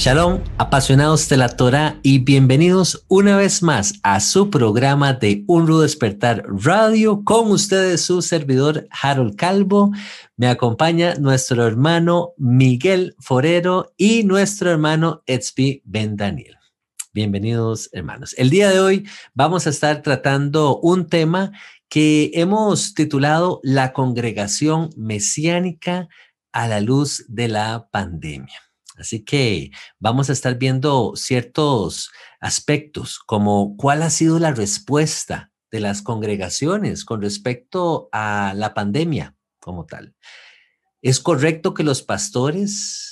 Shalom, apasionados de la Torah y bienvenidos una vez más a su programa de Un Rudo Despertar Radio. Con ustedes su servidor Harold Calvo. Me acompaña nuestro hermano Miguel Forero y nuestro hermano Etzpi Ben Daniel. Bienvenidos hermanos. El día de hoy vamos a estar tratando un tema que hemos titulado La congregación mesiánica a la luz de la pandemia. Así que vamos a estar viendo ciertos aspectos como cuál ha sido la respuesta de las congregaciones con respecto a la pandemia como tal. ¿Es correcto que los pastores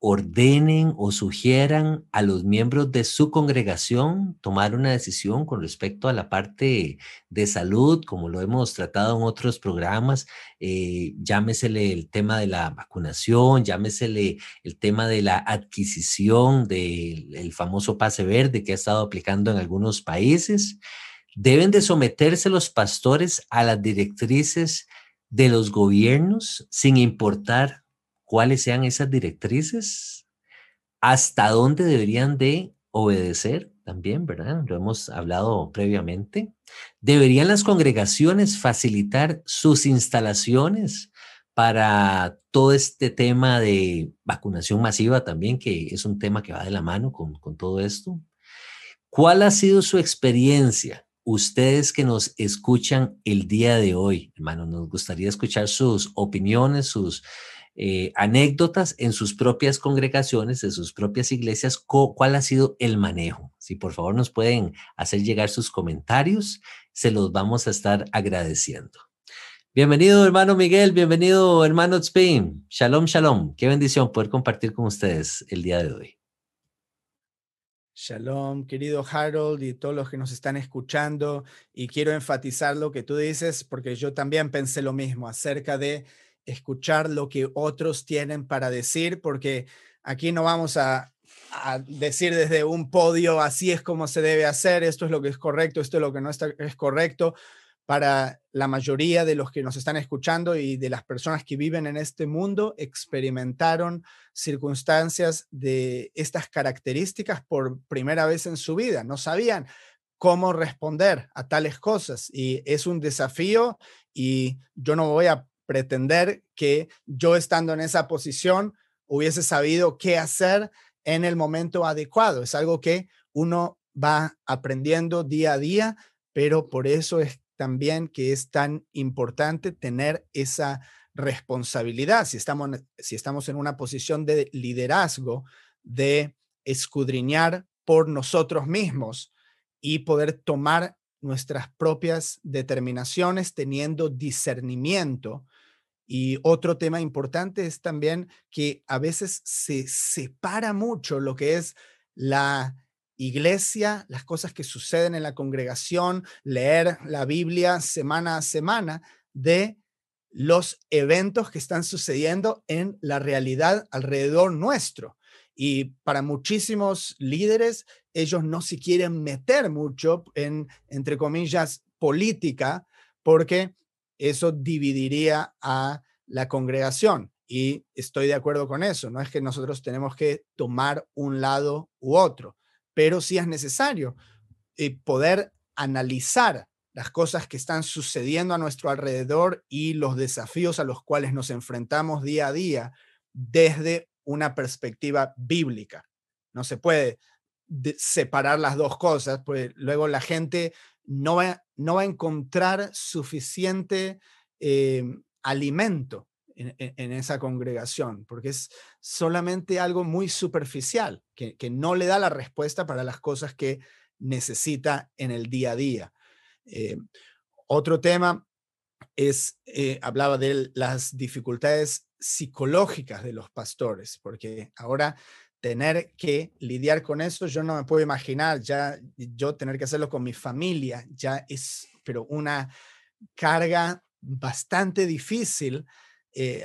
ordenen o sugieran a los miembros de su congregación tomar una decisión con respecto a la parte de salud, como lo hemos tratado en otros programas, eh, llámesele el tema de la vacunación, llámesele el tema de la adquisición del famoso pase verde que ha estado aplicando en algunos países. Deben de someterse los pastores a las directrices de los gobiernos sin importar cuáles sean esas directrices, hasta dónde deberían de obedecer también, ¿verdad? Lo hemos hablado previamente. ¿Deberían las congregaciones facilitar sus instalaciones para todo este tema de vacunación masiva también, que es un tema que va de la mano con, con todo esto? ¿Cuál ha sido su experiencia? Ustedes que nos escuchan el día de hoy, hermano, nos gustaría escuchar sus opiniones, sus eh, anécdotas en sus propias congregaciones, en sus propias iglesias, cuál ha sido el manejo. Si por favor nos pueden hacer llegar sus comentarios, se los vamos a estar agradeciendo. Bienvenido hermano Miguel, bienvenido hermano Spain. Shalom, shalom. Qué bendición poder compartir con ustedes el día de hoy. Shalom, querido Harold y todos los que nos están escuchando. Y quiero enfatizar lo que tú dices porque yo también pensé lo mismo acerca de escuchar lo que otros tienen para decir, porque aquí no vamos a, decir desde un podio, así es como se debe hacer, esto es lo que es correcto, esto es lo que no está, es correcto. Para la mayoría de los que nos están escuchando y de las personas que viven en este mundo, experimentaron circunstancias de estas características por primera vez en su vida. No sabían cómo responder a tales cosas y es un desafío y yo no voy a pretender que yo estando en esa posición hubiese sabido qué hacer en el momento adecuado. Es algo que uno va aprendiendo día a día, pero por eso es también que es tan importante tener esa responsabilidad. Si estamos, si estamos en una posición de liderazgo, de escudriñar por nosotros mismos y poder tomar nuestras propias determinaciones teniendo discernimiento y otro tema importante es también que a veces se separa mucho lo que es la iglesia, las cosas que suceden en la congregación, leer la Biblia semana a semana, de los eventos que están sucediendo en la realidad alrededor nuestro. Y para muchísimos líderes, ellos no se quieren meter mucho en, entre comillas, política, porque eso dividiría a la congregación. Y estoy de acuerdo con eso. No es que nosotros tenemos que tomar un lado u otro, pero sí es necesario eh, poder analizar las cosas que están sucediendo a nuestro alrededor y los desafíos a los cuales nos enfrentamos día a día desde una perspectiva bíblica. No se puede separar las dos cosas, pues luego la gente no va, no va a encontrar suficiente eh, alimento en, esa congregación, porque es solamente algo muy superficial, que, no le da la respuesta para las cosas que necesita en el día a día. Eh, otro tema es, eh, hablaba de las dificultades psicológicas de los pastores, porque ahora tener que lidiar con eso, yo no me puedo imaginar ya yo tener que hacerlo con mi familia, ya es, pero una carga bastante difícil, eh,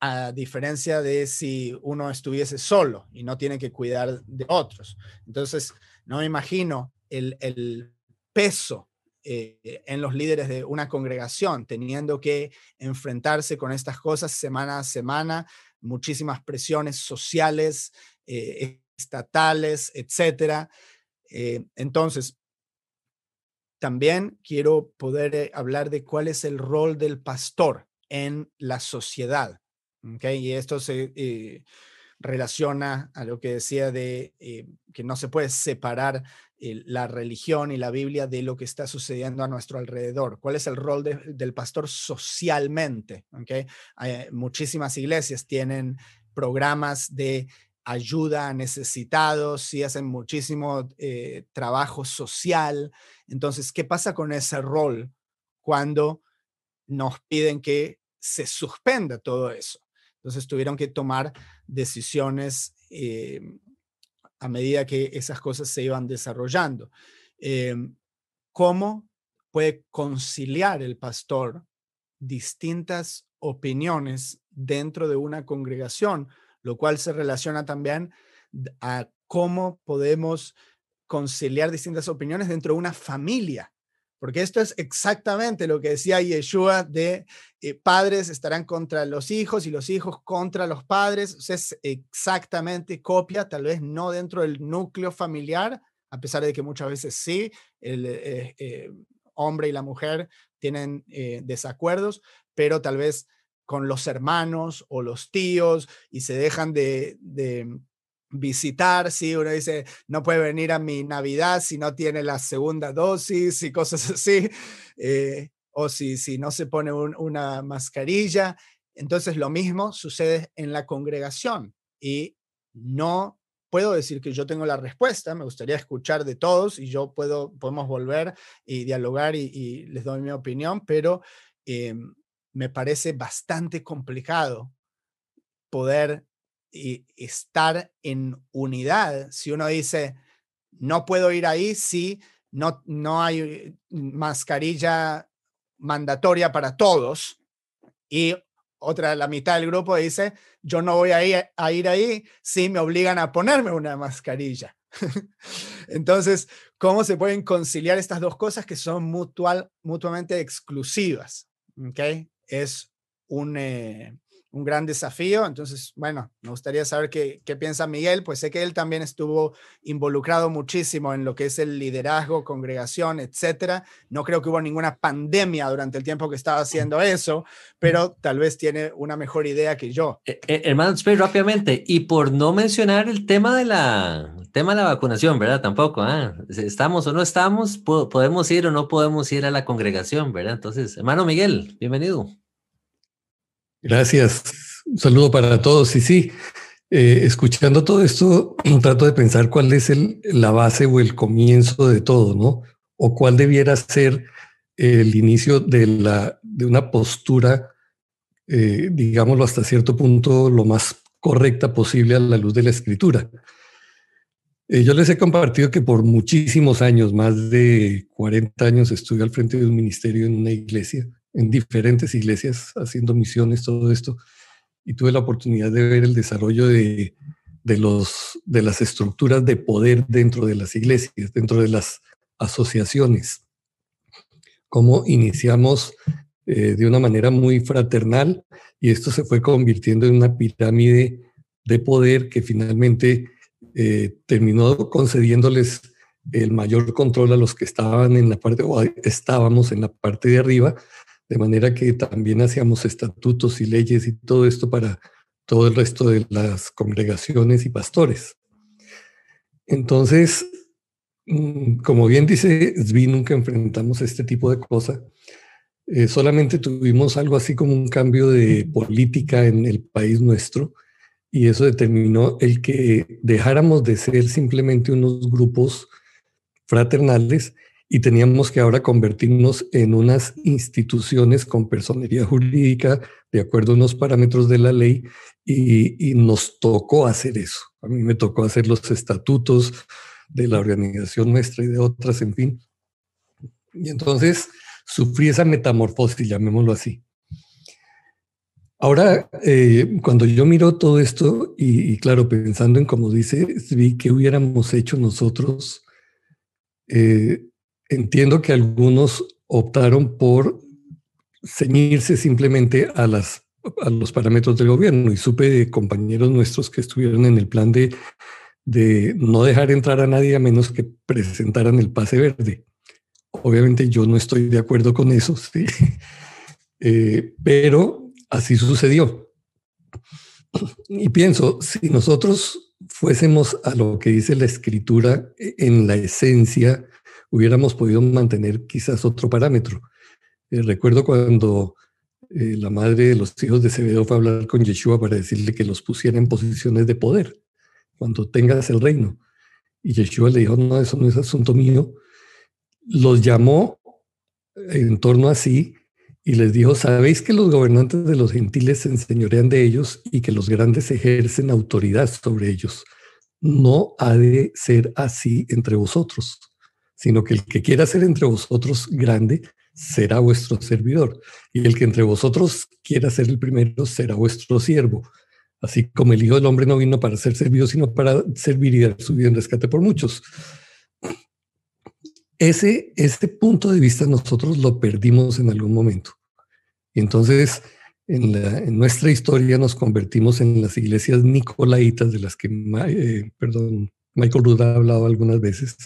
a diferencia de si uno estuviese solo y no tiene que cuidar de otros. Entonces, no me imagino el, el peso eh, en los líderes de una congregación, teniendo que enfrentarse con estas cosas semana a semana, muchísimas presiones sociales, eh, estatales, etcétera. Eh, entonces, también quiero poder eh, hablar de cuál es el rol del pastor en la sociedad. ¿okay? Y esto se relaciona a lo que decía de que no se puede separar la religión y la Biblia de lo que está sucediendo a nuestro alrededor. ¿Cuál es el rol del pastor socialmente? ¿okay? muchísimas iglesias tienen programas de ayuda a necesitados y hacen muchísimo eh, trabajo social. Entonces, ¿qué pasa con ese rol cuando nos piden que se suspenda todo eso? Entonces, tuvieron que tomar decisiones eh, a medida que esas cosas se iban desarrollando. Eh, ¿Cómo puede conciliar el pastor distintas opiniones dentro de una congregación? lo cual se relaciona también a cómo podemos conciliar distintas opiniones dentro de una familia. Porque esto es exactamente lo que decía Yeshua de eh, padres estarán contra los hijos y los hijos contra los padres. es exactamente copia, tal vez no dentro del núcleo familiar, a pesar de que muchas veces sí, el eh, eh, hombre y la mujer tienen desacuerdos, pero tal vez con los hermanos o los tíos y se dejan de, visitar, si uno dice, no puede venir a mi Navidad si no tiene la segunda dosis y cosas así, eh, o si, si no se pone una mascarilla. Entonces lo mismo sucede en la congregación y no puedo decir que yo tengo la respuesta, me gustaría escuchar de todos y yo puedo, podemos volver y dialogar y, les doy mi opinión, pero em, me parece bastante complicado poder estar en unidad. Si uno dice, no puedo ir ahí si no, no hay mascarilla mandatoria para todos y otra, la mitad del grupo dice, yo no voy a ir, a ir ahí si me obligan a ponerme una mascarilla. Entonces, ¿cómo se pueden conciliar estas dos cosas que son mutual, mutuamente exclusivas? ¿Okay? es un, eh, un gran desafío. Entonces, bueno, me gustaría saber qué, qué, piensa Miguel, pues sé que él también estuvo involucrado muchísimo en lo que es el liderazgo, congregación, etcétera. No creo que hubo ninguna pandemia durante el tiempo que estaba haciendo eso, pero tal vez tiene una mejor idea que yo. Eh, eh, hermano, rápidamente, y por no mencionar el tema de la, tema de la vacunación, ¿verdad? Tampoco, ¿ah? Estamos o no estamos, podemos ir o no podemos ir a la congregación, ¿verdad? Entonces, hermano Miguel, bienvenido. Gracias. Un saludo para todos. Y sí, eh, escuchando todo esto, trato de pensar cuál es el, la base o el comienzo de todo, ¿no? O cuál debiera ser el inicio de, la, de una postura, eh, digámoslo hasta cierto punto, lo más correcta posible a la luz de la escritura. Eh, yo les he compartido que por muchísimos años, más de 40 años, estuve al frente de un ministerio en una iglesia en diferentes iglesias haciendo misiones, todo esto, y tuve la oportunidad de ver el desarrollo de, los, de las estructuras de poder dentro de las iglesias, dentro de las asociaciones. Cómo iniciamos eh, de una manera muy fraternal y esto se fue convirtiendo en una pirámide de poder que finalmente eh, terminó concediéndoles el mayor control a los que estaban en la parte, o estábamos en la parte de arriba, de manera que también hacíamos estatutos y leyes y todo esto para todo el resto de las congregaciones y pastores. Entonces, mm, como bien dice Svi, nunca enfrentamos este tipo de cosas. Eh, solamente tuvimos algo así como un cambio de política en el país nuestro y eso determinó el que dejáramos de ser simplemente unos grupos fraternales y teníamos que ahora convertirnos en unas instituciones con personería jurídica de acuerdo a unos parámetros de la ley y, nos tocó hacer eso. A mí me tocó hacer los estatutos de la organización nuestra y de otras, en fin. Y entonces sufrí esa metamorfosis, llamémoslo así. Ahora, eh, cuando yo miro todo esto y, claro, pensando en como dice, vi que hubiéramos hecho nosotros, eh, entiendo que algunos optaron por ceñirse simplemente a, las, a los parámetros del gobierno y supe de compañeros nuestros que estuvieron en el plan de, de no dejar entrar a nadie a menos que presentaran el pase verde. Obviamente yo no estoy de acuerdo con eso. Eh, pero así sucedió. Y pienso, si nosotros fuésemos a lo que dice la escritura en la esencia, hubiéramos podido mantener quizás otro parámetro. Eh, recuerdo cuando eh, la madre de los hijos de Zebedo fue a hablar con Yeshua para decirle que los pusiera en posiciones de poder cuando tengas el reino. Y Yeshua le dijo, no, eso no es asunto mío, los llamó en torno a sí y les dijo, sabéis que los gobernantes de los gentiles se enseñorean de ellos y que los grandes ejercen autoridad sobre ellos. No ha de ser así entre vosotros, sino que el que quiera ser entre vosotros grande será vuestro servidor, y el que entre vosotros quiera ser el primero será vuestro siervo. Así como el Hijo del Hombre no vino para ser servido, sino para servir y dar su vida en rescate por muchos. Ese, ese punto de vista nosotros lo perdimos en algún momento. Y entonces, en, nuestra historia nos convertimos en las iglesias nicolaitas de las que, eh, perdón, Michael Ruda ha hablado algunas veces,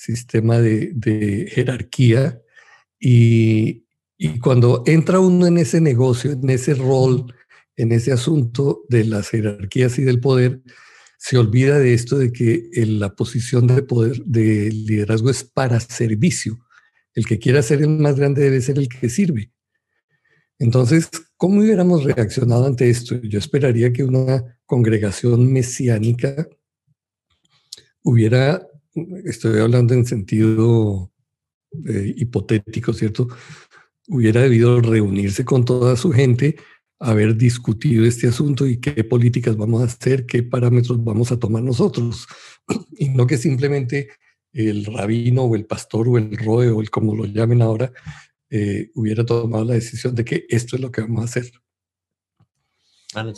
sistema de, jerarquía. Y, y cuando entra uno en ese negocio, en ese rol, en ese asunto de las jerarquías y del poder, se olvida de esto de que la posición de poder, de liderazgo es para servicio. El que quiera ser el más grande debe ser el que sirve. Entonces, ¿cómo hubiéramos reaccionado ante esto? Yo esperaría que una congregación mesiánica hubiera, estoy hablando en sentido eh, hipotético, ¿cierto? Hubiera debido reunirse con toda su gente haber discutido este asunto y qué políticas vamos a hacer, qué parámetros vamos a tomar nosotros, y no que simplemente el rabino o el pastor o el roe o el como lo llamen ahora eh, hubiera tomado la decisión de que esto es lo que vamos a hacer.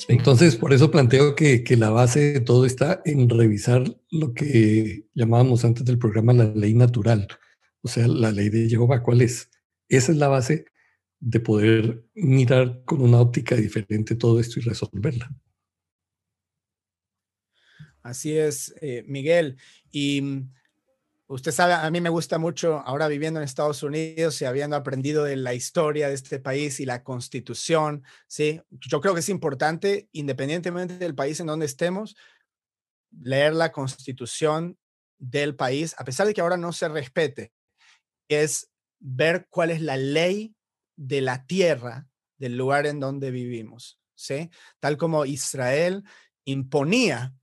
Entonces, por eso planteo que, que, la base de todo está en revisar lo que llamábamos antes del programa la ley natural, o sea, la ley de Jehová, ¿cuál es? Esa es la base de poder mirar con una óptica diferente todo esto y resolverla. Así es, eh, Miguel. Y mm, usted sabe, a mí me gusta mucho ahora viviendo en Estados Unidos y habiendo aprendido de la historia de este país y la constitución, ¿sí? Yo creo que es importante, independientemente del país en donde estemos, leer la constitución del país, a pesar de que ahora no se respete, es ver cuál es la ley de la tierra, del lugar en donde vivimos, ¿sí? Tal como Israel imponía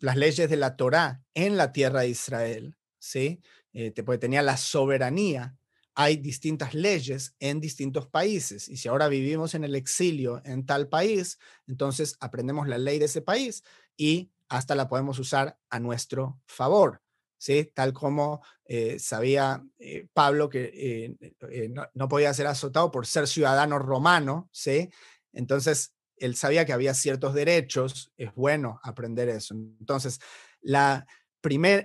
las leyes de la Torá en la tierra de Israel, ¿sí? Eh, tenía la soberanía. Hay distintas leyes en distintos países y si ahora vivimos en el exilio en tal país, entonces aprendemos la ley de ese país y hasta la podemos usar a nuestro favor. ¿sí? Tal como eh, sabía eh, Pablo que eh, no, podía ser azotado por ser ciudadano romano, ¿sí? Entonces, él sabía que había ciertos derechos, es bueno aprender eso. Entonces, la,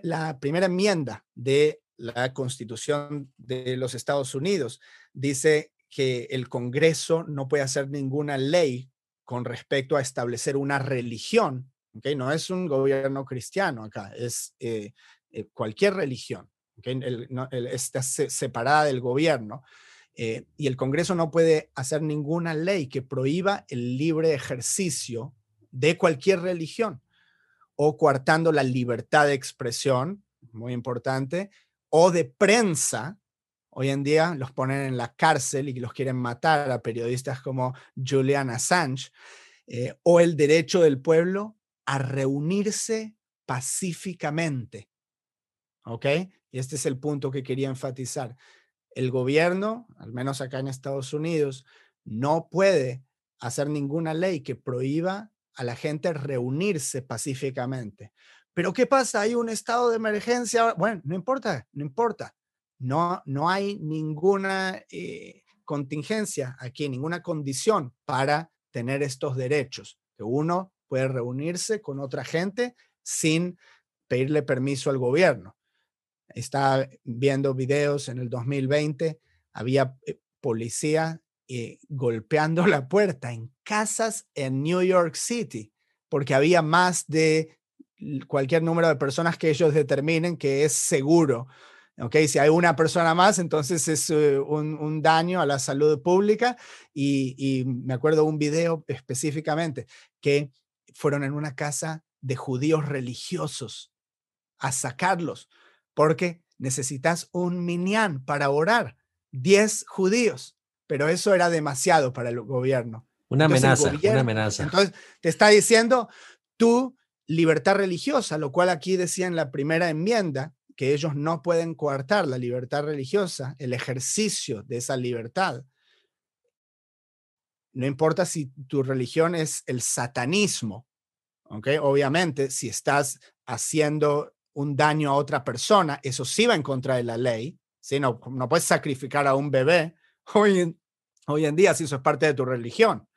la primera enmienda de la Constitución de los Estados Unidos dice que el Congreso no puede hacer ninguna ley con respecto a establecer una religión, ¿okay? No es un gobierno cristiano acá, es eh, cualquier religión, está separada del gobierno, eh, y el Congreso no puede hacer ninguna ley que prohíba el libre ejercicio de cualquier religión o coartando la libertad de expresión, muy importante, o de prensa. Hoy en día los ponen en la cárcel y los quieren matar a periodistas como Julian Assange, eh, o el derecho del pueblo a reunirse pacíficamente ¿ok? y este es el punto que quería enfatizar, el gobierno, al menos acá en Estados Unidos, no puede hacer ninguna ley que prohíba a la gente reunirse pacíficamente. Pero ¿qué pasa? Hay un estado de emergencia. Bueno, no importa, no importa. No, no hay ninguna eh, contingencia aquí, ninguna condición para tener estos derechos. Que uno puede reunirse con otra gente sin pedirle permiso al gobierno. Estaba viendo videos en el 2020, había eh, policía eh, golpeando la puerta en casas en New York City, porque había más de cualquier número de personas que ellos determinen que es seguro. Okay, si hay una persona más, entonces es eh, un, daño a la salud pública. Y, y me acuerdo un video específicamente que fueron en una casa de judíos religiosos a sacarlos, porque necesitas un minyan para orar, 10 judíos, pero eso era demasiado para el gobierno. Una amenaza, una amenaza. Entonces, te está diciendo tu libertad religiosa, lo cual aquí decía en la primera enmienda, que ellos no pueden coartar la libertad religiosa, el ejercicio de esa libertad. No importa si tu religión es el satanismo, ¿ok? Obviamente, si estás haciendo un daño a otra persona, eso sí va en contra de la ley, ¿sí? No, no puedes sacrificar a un bebé hoy en, hoy en día si eso es parte de tu religión,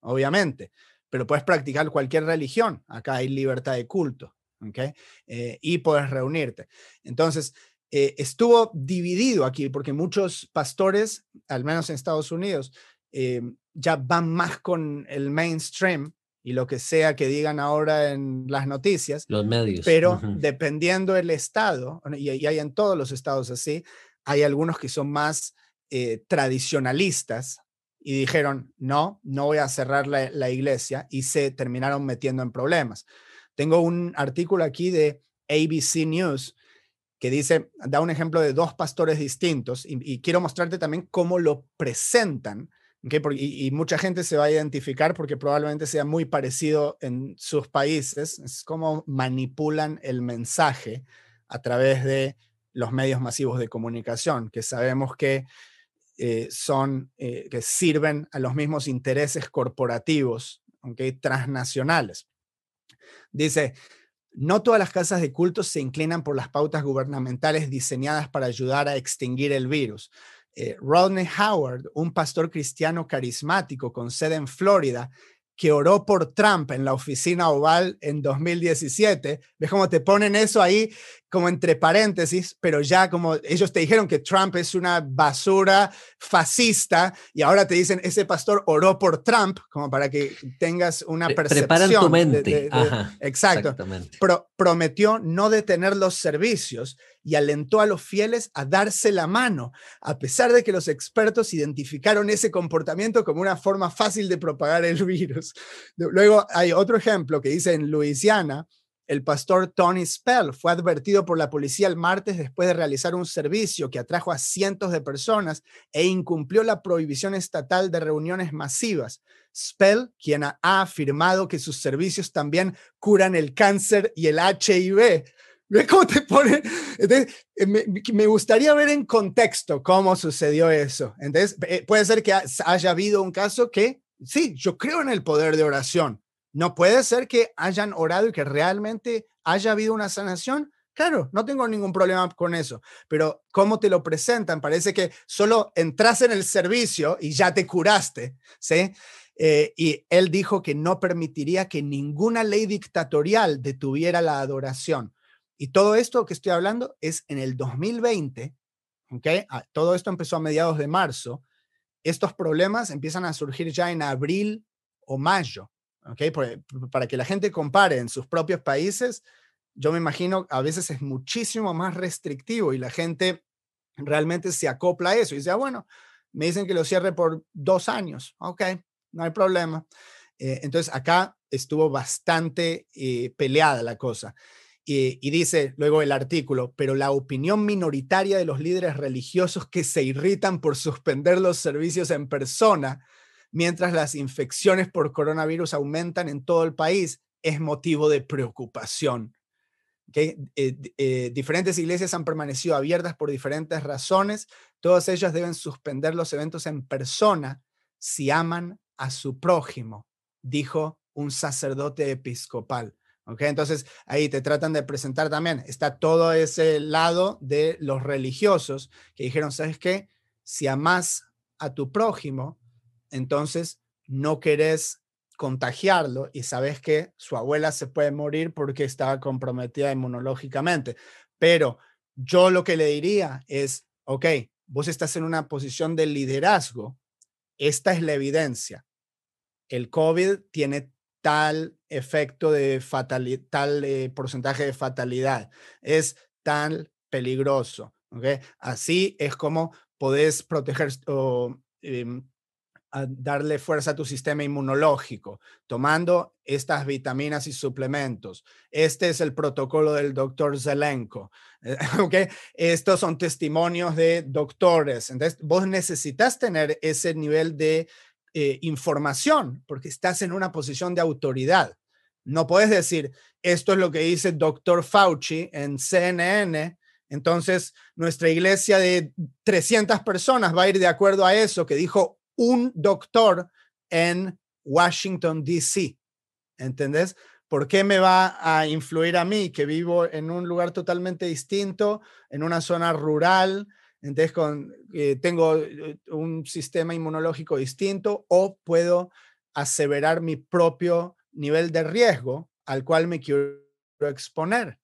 obviamente, pero puedes practicar cualquier religión, acá hay libertad de culto, ¿ok? Eh, y puedes reunirte. Entonces, eh, estuvo dividido aquí porque muchos pastores, al menos en Estados Unidos, eh, ya van más con el mainstream y lo que sea que digan ahora en las noticias. Los medios. Pero dependiendo del estado, y, hay en todos los estados así, hay algunos que son más eh, tradicionalistas y dijeron, no, no voy a cerrar la, iglesia y se terminaron metiendo en problemas. Tengo un artículo aquí de ABC News que dice, da un ejemplo de dos pastores distintos y quiero mostrarte también cómo lo presentan y, mucha gente se va a identificar porque probablemente sea muy parecido en sus países. Es como manipulan el mensaje a través de los medios masivos de comunicación, que sabemos que eh, son, eh, que sirven a los mismos intereses corporativos, aunque transnacionales. Dice, no todas las casas de culto se inclinan por las pautas gubernamentales diseñadas para ayudar a extinguir el virus. Eh, Rodney Howard, un pastor cristiano carismático con sede en Florida, que oró por Trump en la oficina oval en 2017. ¿Ves cómo te ponen eso ahí como entre paréntesis? Pero ya como ellos te dijeron que Trump es una basura fascista y ahora te dicen ese pastor oró por Trump, como para que tengas una percepción. Preparan tu mente. exacto. prometió no detener los servicios y alentó a los fieles a darse la mano, a pesar de que los expertos identificaron ese comportamiento como una forma fácil de propagar el virus. Luego hay otro ejemplo que dice en Luisiana, el pastor Tony Spell fue advertido por la policía el martes después de realizar un servicio que atrajo a cientos de personas e incumplió la prohibición estatal de reuniones masivas. Spell, quien ha afirmado que sus servicios también curan el cáncer y el HIV, ¿Ve cómo te pone? Eh, me, gustaría ver en contexto cómo sucedió eso. Entonces, eh, puede ser que haya habido un caso que, sí, yo creo en el poder de oración. No puede ser que hayan orado y que realmente haya habido una sanación. Claro, no tengo ningún problema con eso, pero cómo te lo presentan, parece que solo entras en el servicio y ya te curaste, ¿sí? Eh, y él dijo que no permitiría que ninguna ley dictatorial detuviera la adoración. Y todo esto que estoy hablando es en el 2020, ¿ok? Ah, todo esto empezó a mediados de marzo. Estos problemas empiezan a surgir ya en abril o mayo, ¿ok? Para que la gente compare en sus propios países, yo me imagino a veces es muchísimo más restrictivo y la gente realmente se acopla a eso y dice, ah, bueno, me dicen que lo cierre por dos años, ok, no hay problema. Eh, entonces acá estuvo bastante eh, peleada la cosa. Y, dice luego el artículo, pero la opinión minoritaria de los líderes religiosos que se irritan por suspender los servicios en persona mientras las infecciones por coronavirus aumentan en todo el país es motivo de preocupación. que diferentes iglesias han permanecido abiertas por diferentes razones. Todas ellas deben suspender los eventos en persona si aman a su prójimo, dijo un sacerdote episcopal. Entonces ahí te tratan de presentar también, está todo ese lado de los religiosos que dijeron, ¿sabes qué? Si amas a tu prójimo, entonces no querés contagiarlo y sabes que su abuela se puede morir porque estaba comprometida inmunológicamente. Pero yo lo que le diría es, ok, vos estás en una posición de liderazgo, esta es la evidencia. El COVID tiene tal efecto de fatalidad, tal eh, porcentaje de fatalidad, es tan peligroso. ¿okay? Así es como podés proteger o em, darle fuerza a tu sistema inmunológico, tomando estas vitaminas y suplementos. Este es el protocolo del doctor Zelenko. ¿okay? Estos son testimonios de doctores. Entonces, vos necesitas tener ese nivel de eh, información porque estás en una posición de autoridad. No puedes decir, esto es lo que dice doctor Fauci en CNN, entonces nuestra iglesia de 300 personas va a ir de acuerdo a eso que dijo un doctor en Washington, D.C. ¿Entendés? ¿Por qué me va a influir a mí que vivo en un lugar totalmente distinto, en una zona rural, entonces, con, eh, tengo eh, un sistema inmunológico distinto o puedo aseverar mi propio nivel de riesgo al cual me quiero exponer.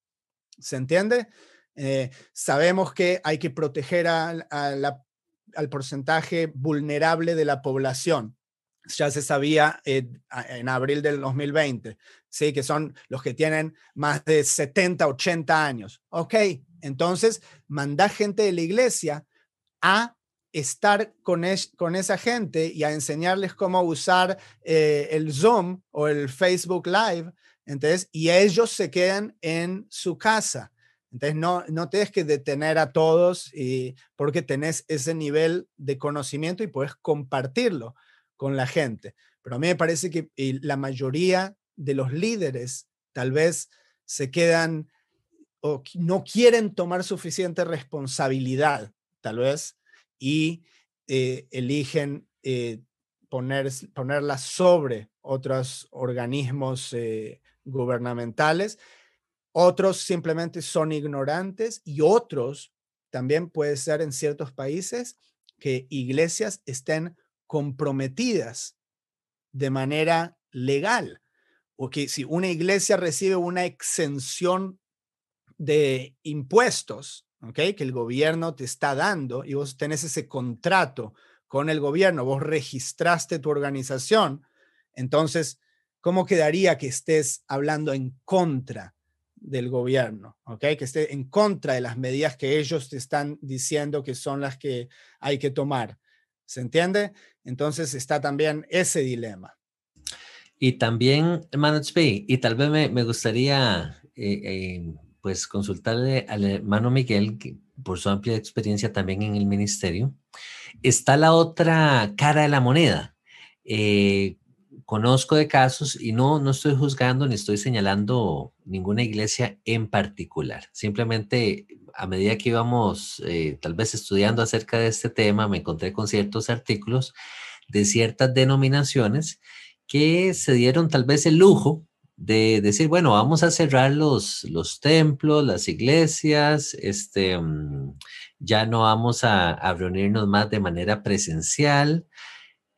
¿Se entiende? Eh, sabemos que hay que proteger al porcentaje vulnerable de la población. Ya se sabía en abril del 2020, ¿sí? que son los que tienen más de 70, 80 años. Ok, entonces, manda gente de la iglesia a estar con, esa gente y a enseñarles cómo usar eh, el Zoom o el Facebook Live. Entonces, y ellos se quedan en su casa. Entonces, no, no tienes que detener a todos porque tenés ese nivel de conocimiento y puedes compartirlo con la gente. Pero a mí me parece que la mayoría de los líderes tal vez se quedan o no quieren tomar suficiente responsabilidad, tal vez, y eh, eligen eh, poner, ponerla sobre otros organismos eh, gubernamentales. Otros simplemente son ignorantes y otros también puede ser en ciertos países que iglesias estén comprometidas de manera legal o que si una iglesia recibe una exención de impuestos, ¿ok? Que el gobierno te está dando y vos tenés ese contrato con el gobierno, vos registraste tu organización, entonces, ¿cómo quedaría que estés hablando en contra del gobierno, ¿ok? Que esté en contra de las medidas que ellos te están diciendo que son las que hay que tomar. ¿Se entiende? Entonces está también ese dilema. Y también, hermano y tal vez me, gustaría eh, eh, pues consultarle al hermano Miguel, por su amplia experiencia también en el ministerio, está la otra cara de la moneda. Eh, conozco de casos y no, no estoy juzgando ni estoy señalando ninguna iglesia en particular. Simplemente a medida que íbamos eh, tal vez estudiando acerca de este tema, me encontré con ciertos artículos de ciertas denominaciones que se dieron tal vez el lujo de decir, bueno, vamos a cerrar los, los templos, las iglesias, este, mm, ya no vamos a, reunirnos más de manera presencial.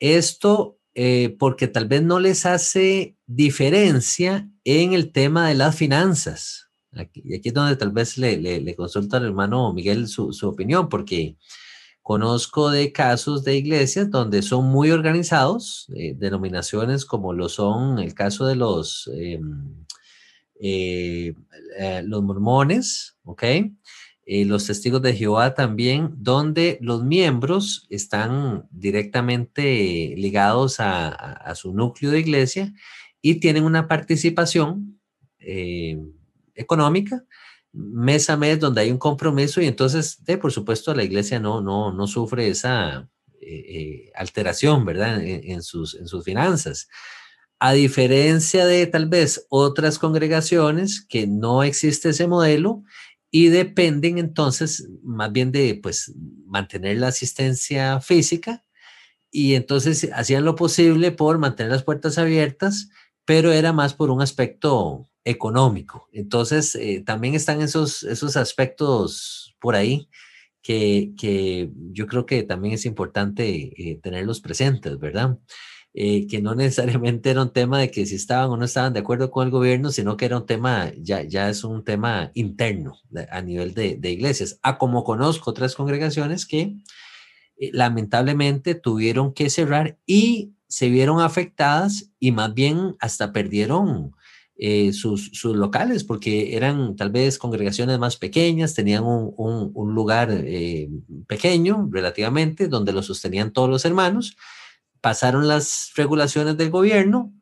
Esto eh, porque tal vez no les hace diferencia en el tema de las finanzas. Aquí, y aquí es donde tal vez le, le, consulta al hermano Miguel su, su opinión, porque Conozco de casos de iglesias donde son muy organizados, eh, denominaciones como lo son el caso de los, em, eh, eh, los mormones, ¿ok? los testigos de Jehová también, donde los miembros están directamente ligados a, a su núcleo de iglesia y tienen una participación económica mes a mes donde hay un compromiso y entonces, de, por supuesto, la iglesia no, no, no sufre esa eh, eh, alteración, ¿verdad? En, sus, en sus finanzas. A diferencia de tal vez otras congregaciones que no existe ese modelo y dependen entonces más bien de pues mantener la asistencia física y entonces hacían lo posible por mantener las puertas abiertas, pero era más por un aspecto económico. Entonces, eh, también están esos, esos aspectos por ahí que, que yo creo que también es importante eh, tenerlos presentes, ¿verdad? Eh, que no necesariamente era un tema de que si estaban o no estaban de acuerdo con el gobierno, sino que era un tema, ya, ya es un tema interno a nivel de, de iglesias. A como conozco otras congregaciones que eh, lamentablemente tuvieron que cerrar y se vieron afectadas y más bien hasta perdieron eh, sus, sus, locales porque eran tal vez congregaciones más pequeñas, tenían un, un, un lugar pequeño relativamente donde lo sostenían todos los hermanos pasaron las regulaciones del gobierno,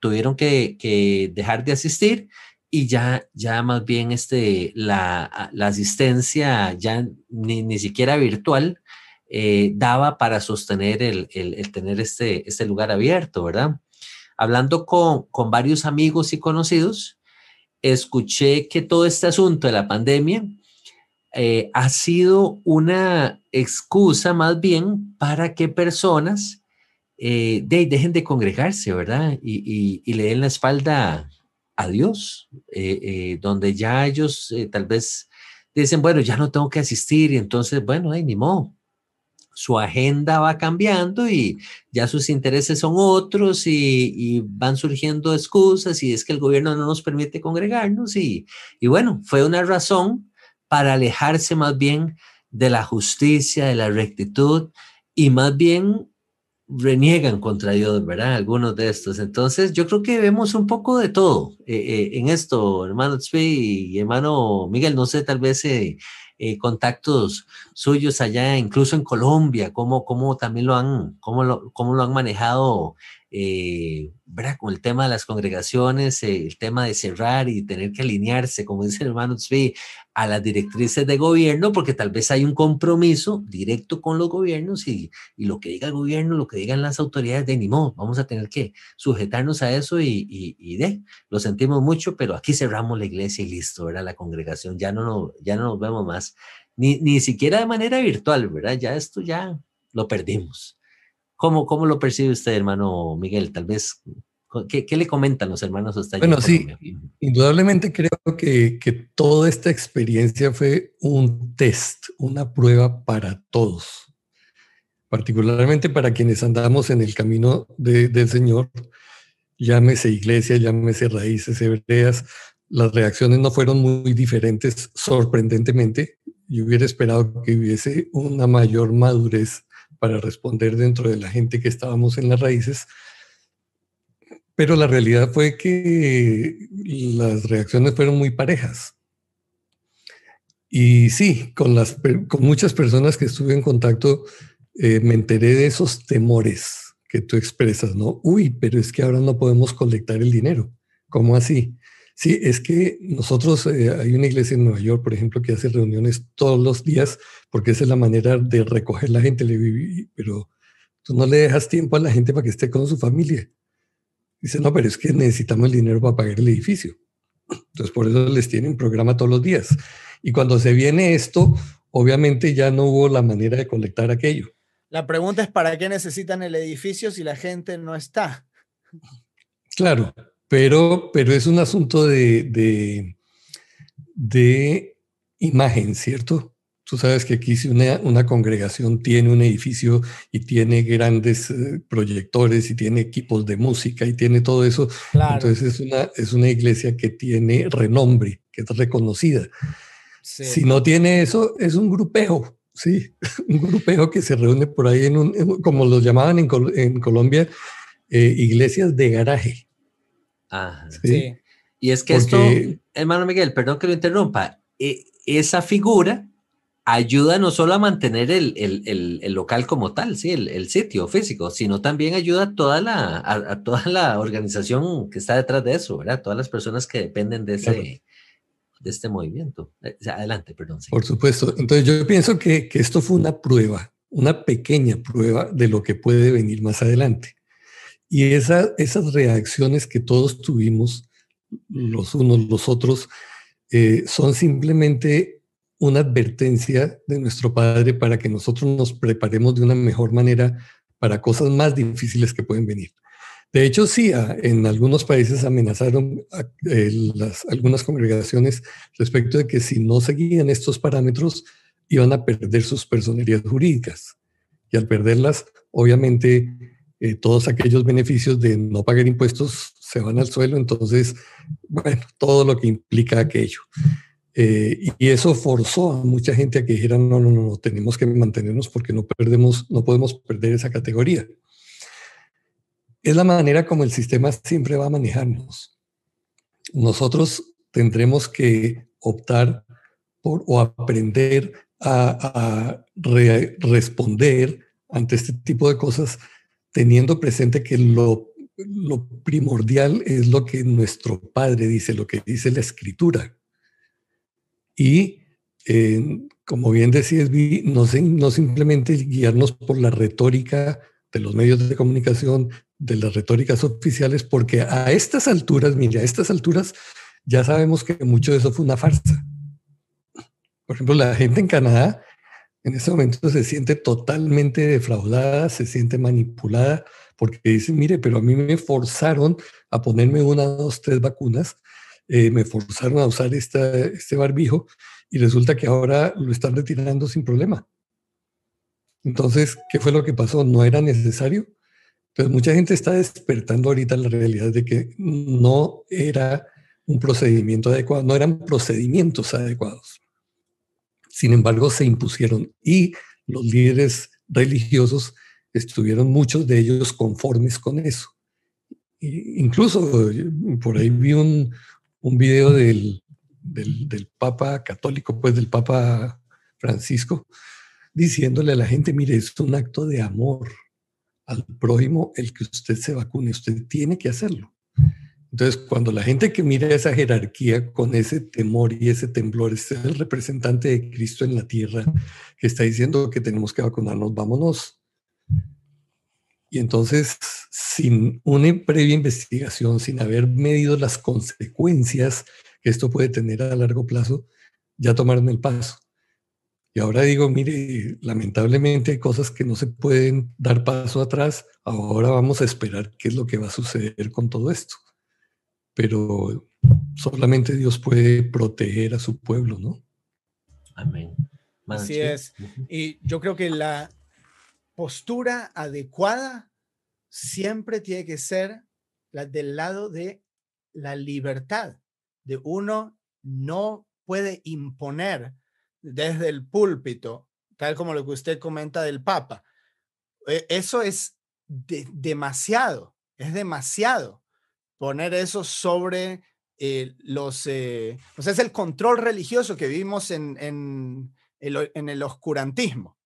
tuvieron que, dejar de asistir y ya, ya más bien este, la, la asistencia ya ni, ni siquiera virtual eh, daba para sostener el, el, tener este, este lugar abierto, ¿verdad? Hablando con, con varios amigos y conocidos, escuché que todo este asunto de la pandemia eh, ha sido una excusa más bien para que personas eh, de, dejen de congregarse, ¿verdad? Y, y, le den la espalda a Dios, eh, donde ya ellos tal vez dicen, bueno, ya no tengo que asistir y entonces, bueno, ni modo. Su agenda va cambiando y ya sus intereses son otros y, van surgiendo excusas y es que el gobierno no nos permite congregarnos y, y bueno, fue una razón para alejarse más bien de la justicia, de la rectitud y más bien reniegan contra Dios, ¿verdad? Algunos de estos. Entonces, yo creo que vemos un poco de todo eh, eh, en esto, hermano Tzvi y hermano Miguel, no sé, tal vez eh, contactos suyos allá, incluso en Colombia, cómo, cómo también lo han, cómo lo, cómo lo han manejado eh, con el tema de las congregaciones, eh, el tema de cerrar y tener que alinearse, como dice el hermano Tzvi, a las directrices de gobierno, porque tal vez hay un compromiso directo con los gobiernos y, y lo que diga el gobierno, lo que digan las autoridades, de ni modo, vamos a tener que sujetarnos a eso y, y, de, lo sentimos mucho, pero aquí cerramos la iglesia y listo, ¿verdad? La congregación, ya no, no, ya no nos vemos más, ni, ni siquiera de manera virtual, ¿verdad? Ya esto ya lo perdimos. ¿Cómo, cómo lo percibe usted, hermano Miguel? Tal vez, ¿qué, qué le comentan los hermanos hasta Bueno, sí, indudablemente creo que, que toda esta experiencia fue un test, una prueba para todos, particularmente para quienes andamos en el camino de, del Señor, llámese iglesia, llámese raíces hebreas, las reacciones no fueron muy diferentes, sorprendentemente. Yo hubiera esperado que hubiese una mayor madurez para responder dentro de la gente que estábamos en las raíces. Pero la realidad fue que las reacciones fueron muy parejas. Y sí, con, las, con muchas personas que estuve en contacto, eh, me enteré de esos temores que tú expresas, ¿no? Uy, pero es que ahora no podemos colectar el dinero. ¿Cómo así? Sí, es que nosotros, eh, hay una iglesia en Nueva York, por ejemplo, que hace reuniones todos los días porque esa es la manera de recoger la gente, pero tú no le dejas tiempo a la gente para que esté con su familia. Dice, no, pero es que necesitamos el dinero para pagar el edificio. Entonces, por eso les tienen programa todos los días. Y cuando se viene esto, obviamente ya no hubo la manera de colectar aquello. La pregunta es, ¿para qué necesitan el edificio si la gente no está? Claro, pero, pero es un asunto de, de, de imagen, ¿cierto? Tú sabes que aquí si una, una congregación tiene un edificio y tiene grandes eh, proyectores y tiene equipos de música y tiene todo eso, entonces es una, es una iglesia que tiene renombre, que es reconocida. Si no tiene eso, es un grupeo, sí, un grupeo que se reúne por ahí en un, como los llamaban en, en Colombia, eh, iglesias de garaje. Ah, sí. Y es que esto, hermano Miguel, perdón que lo interrumpa, e, esa figura ayuda no solo a mantener el, el, el, local como tal, sí, el, sitio físico, sino también ayuda a toda, la, a, toda la organización que está detrás de eso, ¿verdad? Todas las personas que dependen de, ese, de este movimiento. Eh, adelante, perdón. Por supuesto. Entonces yo pienso que, que esto fue una prueba, una pequeña prueba de lo que puede venir más adelante. Y esa, esas reacciones que todos tuvimos, los unos, los otros, eh, son simplemente una advertencia de nuestro Padre para que nosotros nos preparemos de una mejor manera para cosas más difíciles que pueden venir. De hecho, sí, en algunos países amenazaron las, algunas congregaciones respecto de que si no seguían estos parámetros, iban a perder sus personerías jurídicas. Y al perderlas, obviamente, eh, todos aquellos beneficios de no pagar impuestos se van al suelo. Entonces, bueno, todo lo que implica aquello. Eh, y eso forzó a mucha gente a que dijera, no, no, no, tenemos que mantenernos porque no perdemos, no podemos perder esa categoría. Es la manera como el sistema siempre va a manejarnos. Nosotros tendremos que optar por o aprender a, responder ante este tipo de cosas teniendo presente que lo, primordial es lo que nuestro Padre dice, lo que dice la Escritura y, eh, como bien decías, no, no simplemente guiarnos por la retórica de los medios de comunicación, de las retóricas oficiales, porque a estas alturas, mire, a estas alturas ya sabemos que mucho de eso fue una farsa. Por ejemplo, la gente en Canadá en este momento se siente totalmente defraudada, se siente manipulada, porque dice, mire, pero a mí me forzaron a ponerme una, dos, tres vacunas eh, me forzaron a usar este barbijo y resulta que ahora lo están retirando sin problema. Entonces, ¿qué fue lo que pasó? ¿No era necesario? Pero mucha gente está despertando ahorita la realidad de que no era un procedimiento adecuado, no eran procedimientos adecuados. Sin embargo, se impusieron y los líderes religiosos estuvieron muchos de ellos conformes con eso. incluso por ahí vi un, un video del, del, Papa católico, pues del Papa Francisco, diciéndole a la gente, mire, es un acto de amor al prójimo el que usted se vacune, usted tiene que hacerlo. Entonces, cuando la gente que mira esa jerarquía con ese temor y ese temblor, es el representante de Cristo en la tierra que está diciendo que tenemos que vacunarnos, vámonos. Y entonces, sin una previa investigación, sin haber medido las consecuencias que esto puede tener a largo plazo, ya tomaron el paso. Y ahora digo, mire, lamentablemente hay cosas que no se pueden dar paso atrás. Ahora vamos a esperar qué es lo que va a suceder con todo esto. Pero solamente Dios puede proteger a su pueblo, ¿no? Amén. Así es. Y yo creo que la, postura adecuada siempre tiene que ser la del lado de la libertad, de uno no puede imponer desde el púlpito, tal como lo que usted comenta del Papa. E, eso es demasiado, es demasiado poner eso sobre eh, los, eh, sea, es el control religioso que vivimos en, en el oscurantismo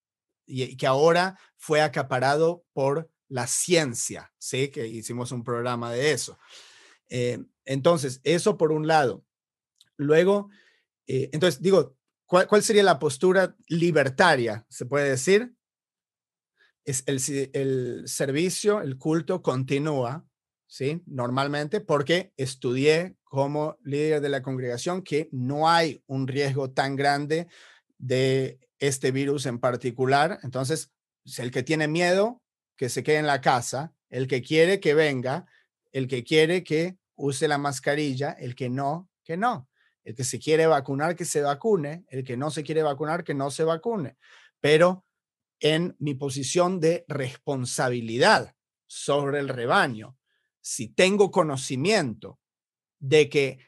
y que ahora fue acaparado por la ciencia, ¿sí? Que hicimos un programa de eso. Eh, entonces, eso por un lado. Luego, entonces, digo, ¿cuál, sería la postura libertaria? Se puede decir, es el, el servicio, el culto continúa, ¿sí? Normalmente, porque estudié como líder de la congregación que no hay un riesgo tan grande de este virus en particular. Entonces, el que tiene miedo, que se quede en la casa, el que quiere que venga, el que quiere que use la mascarilla, el que no, que no. El que se quiere vacunar, que se vacune, el que no se quiere vacunar, que no se vacune. Pero en mi posición de responsabilidad sobre el rebaño, si tengo conocimiento de que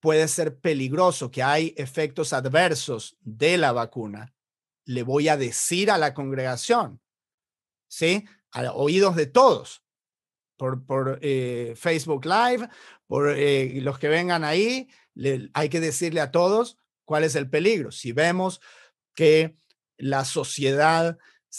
puede ser peligroso, que hay efectos adversos de la vacuna, le voy a decir a la congregación, ¿sí? A oídos de todos, por, por eh, Facebook Live, por eh, los que vengan ahí, hay que decirle a todos cuál es el peligro. Si vemos que la sociedad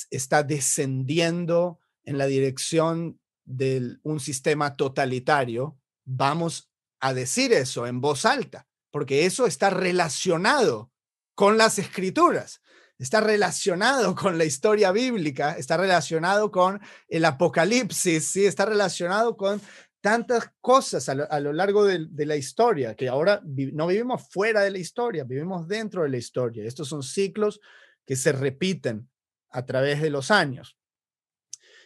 está descendiendo en la dirección de un sistema totalitario, vamos a decir eso en voz alta, porque eso está relacionado con las escrituras. está relacionado con la historia bíblica, está relacionado con el Apocalipsis, ¿sí? está relacionado con tantas cosas a lo, largo de, la historia, que ahora no vivimos fuera de la historia, vivimos dentro de la historia. Estos son ciclos que se repiten a través de los años.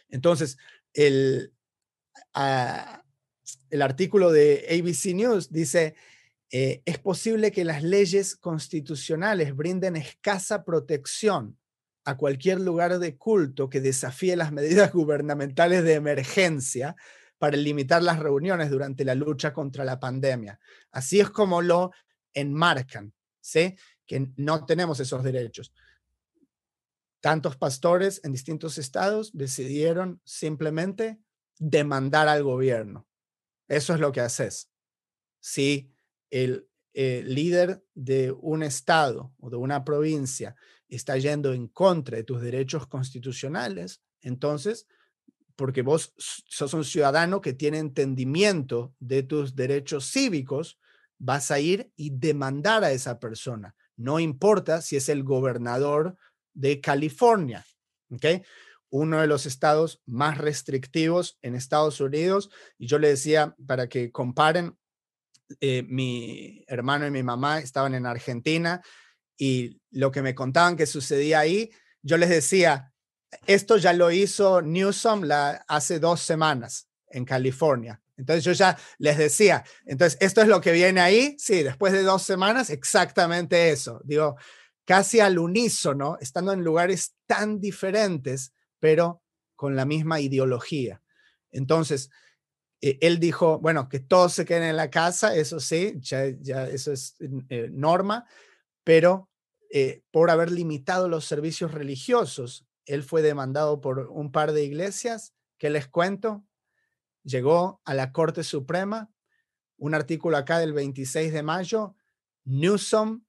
Entonces, el, el artículo de ABC News dice, eh, es posible que las leyes constitucionales brinden escasa protección a cualquier lugar de culto que desafíe las medidas gubernamentales de emergencia para limitar las reuniones durante la lucha contra la pandemia. Así es como lo enmarcan, ¿sí? Que no tenemos esos derechos. Tantos pastores en distintos estados decidieron simplemente demandar al gobierno. Eso es lo que haces. Si el eh, líder de un estado o de una provincia está yendo en contra de tus derechos constitucionales, entonces, porque vos sos un ciudadano que tiene entendimiento de tus derechos cívicos, vas a ir y demandar a esa persona. No importa si es el gobernador de California, ¿ok? Uno de los estados más restrictivos en Estados Unidos. Y yo le decía, para que comparen, eh, mi hermano y mi mamá estaban en Argentina y lo que me contaban que sucedía ahí, yo les decía, esto ya lo hizo Newsom hace dos semanas en California. Entonces yo ya les decía, entonces esto es lo que viene ahí, sí, después de dos semanas, exactamente eso. Digo, casi al unísono, estando en lugares tan diferentes, pero con la misma ideología. Entonces, eh, él dijo, bueno, que todos se queden en la casa, eso sí, ya, eso es eh, norma, pero eh, por haber limitado los servicios religiosos, él fue demandado por un par de iglesias, que les cuento, llegó a la Corte Suprema, un artículo acá del 26 de mayo, Newsom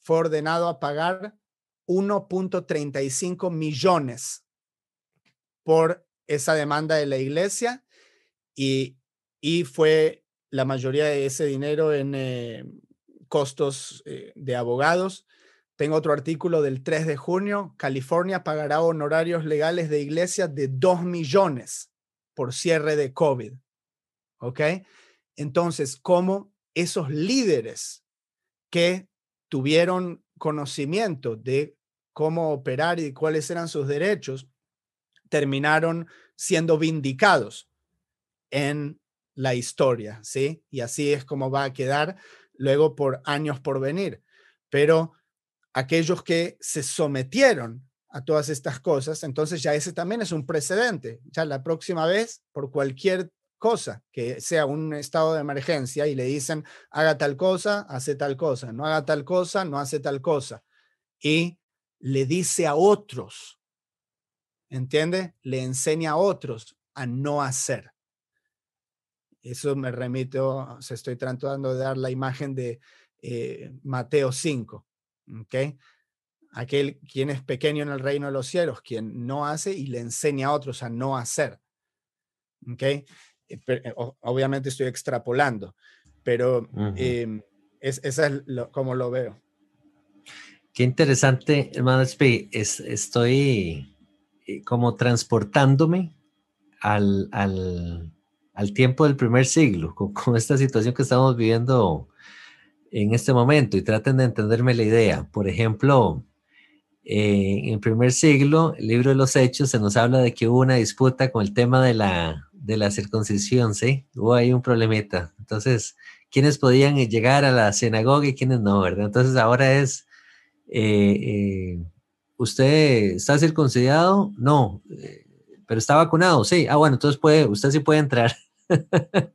fue ordenado a pagar 1.35 millones por esa demanda de la iglesia y, fue la mayoría de ese dinero en eh, costos eh, de abogados. Tengo otro artículo del 3 de junio. California pagará honorarios legales de iglesias de 2 millones por cierre de COVID. ¿Ok? Entonces, ¿cómo esos líderes que tuvieron conocimiento de cómo operar y cuáles eran sus derechos, terminaron siendo vindicados en la historia, ¿sí? Y así es como va a quedar luego por años por venir. Pero aquellos que se sometieron a todas estas cosas, entonces ya ese también es un precedente. Ya la próxima vez, por cualquier cosa que sea un estado de emergencia y le dicen, haga tal cosa, hace tal cosa, no haga tal cosa, no hace tal cosa. Y le dice a otros, ¿entiende? Le enseña a otros a no hacer. Eso me remito, o estoy tratando de dar la imagen de eh, Mateo 5, ¿ok? Aquel quien es pequeño en el reino de los cielos, quien no hace y le enseña a otros a no hacer, ¿ok? Eh, eh, obviamente estoy extrapolando, pero em, es, esa es como lo veo. Qué interesante, hermano. Es, estoy como transportándome al, al, al tiempo del primer siglo, con, esta situación que estamos viviendo en este momento y traten de entenderme la idea. Por ejemplo, eh, en el primer siglo, el libro de los Hechos se nos habla de que hubo una disputa con el tema de la, de la circuncisión, ¿sí? Hubo ahí un problemita. Entonces, ¿quiénes podían llegar a la sinagoga y quiénes no, verdad? Entonces, ahora es, eh, eh, ¿usted está circuncidado? No, pero está vacunado, sí. Ah, bueno, entonces puede, usted sí puede entrar.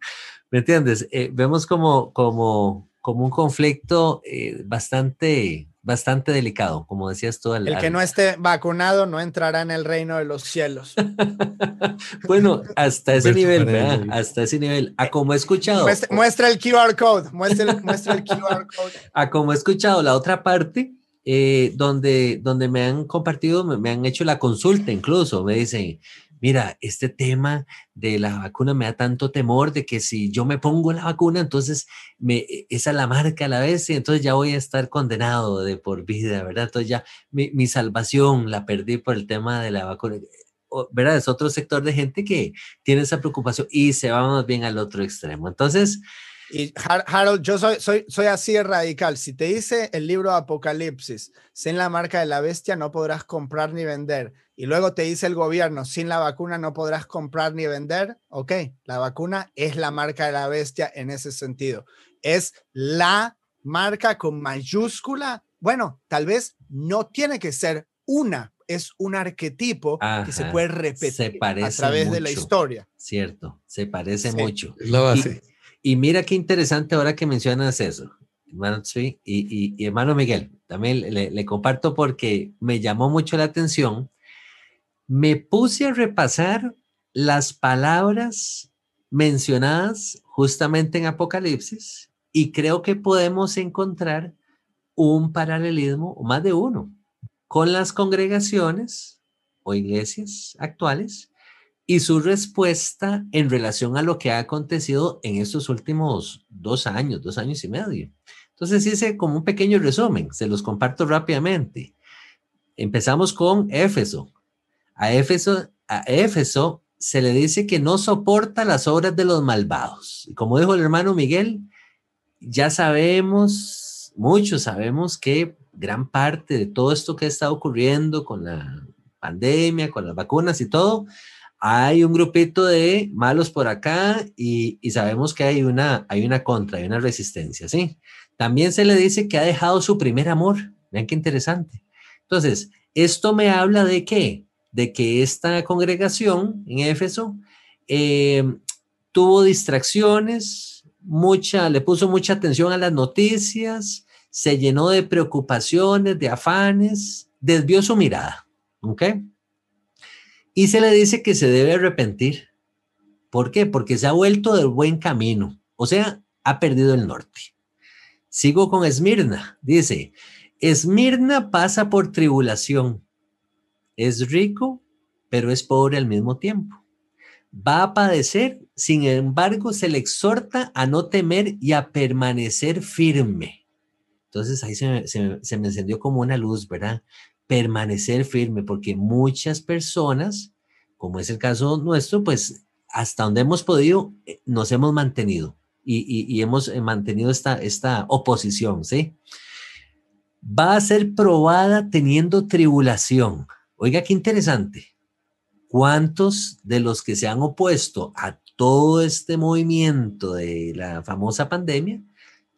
¿Me entiendes? Eh, vemos como, como, como un conflicto eh, bastante, bastante delicado, como decías tú. el que no esté vacunado no entrará en el reino de los cielos. bueno, hasta ese nivel, ¿verdad? Hasta ese nivel. A como he escuchado. Muestra, el QR code, muestra el, muestra el QR code. A como he escuchado la otra parte, eh, donde, donde me han compartido, me, me, han hecho la consulta incluso, me dicen, mira, este tema de la vacuna me da tanto temor de que si yo me pongo la vacuna, entonces me, e, esa es la marca a la vez y entonces ya voy a estar condenado de por vida, ¿verdad? Entonces ya mi, mi salvación la perdí por el tema de la vacuna. ¿verdad? Es otro sector de gente que tiene esa preocupación y se va más bien al otro extremo. Entonces, y Harold, yo soy, soy, soy así de radical. Si te dice el libro Apocalipsis, sin la marca de la bestia no podrás comprar ni vender. Y luego te dice el gobierno, sin la vacuna no podrás comprar ni vender. Ok, la vacuna es la marca de la bestia en ese sentido. Es la marca con mayúscula. Bueno, tal vez no tiene que ser una, es un arquetipo que se puede repetir a través de la historia. Cierto, se parece mucho. La base. Y mira qué interesante ahora que mencionas eso, hermano y, y, hermano Miguel, también le, comparto porque me llamó mucho la atención. Me puse a repasar las palabras mencionadas justamente en Apocalipsis y creo que podemos encontrar un paralelismo, o más de uno, con las congregaciones o iglesias actuales y su respuesta en relación a lo que ha acontecido en estos últimos dos años, dos años y medio. Entonces hice como un pequeño resumen, se los comparto rápidamente. Empezamos con Éfeso. A Éfeso, a Éfeso se le dice que no soporta las obras de los malvados. Y como dijo el hermano Miguel, ya sabemos, muchos sabemos que gran parte de todo esto que está ocurriendo con la pandemia, con las vacunas y todo, hay un grupito de malos por acá y, sabemos que hay una, hay una contra, hay una resistencia, ¿sí? También se le dice que ha dejado su primer amor. Vean qué interesante. Entonces, esto me habla de qué? De que esta congregación en Éfeso eh, tuvo distracciones, mucha, le puso mucha atención a las noticias, se llenó de preocupaciones, de afanes, desvió su mirada. ¿Ok? Y se le dice que se debe arrepentir. ¿Por qué? Porque se ha vuelto del buen camino, o sea, ha perdido el norte. Sigo con Esmirna. Dice, Esmirna pasa por tribulación. Es rico, pero es pobre al mismo tiempo. Va a padecer, sin embargo, se le exhorta a no temer y a permanecer firme. Entonces ahí se, se me encendió como una luz, ¿verdad? Permanecer firme, porque muchas personas, como es el caso nuestro, pues hasta donde hemos podido, eh, nos hemos mantenido y, hemos eh, mantenido esta, esta oposición, ¿sí? Va a ser probada teniendo tribulación. Oiga, qué interesante. ¿Cuántos de los que se han opuesto a todo este movimiento de la famosa pandemia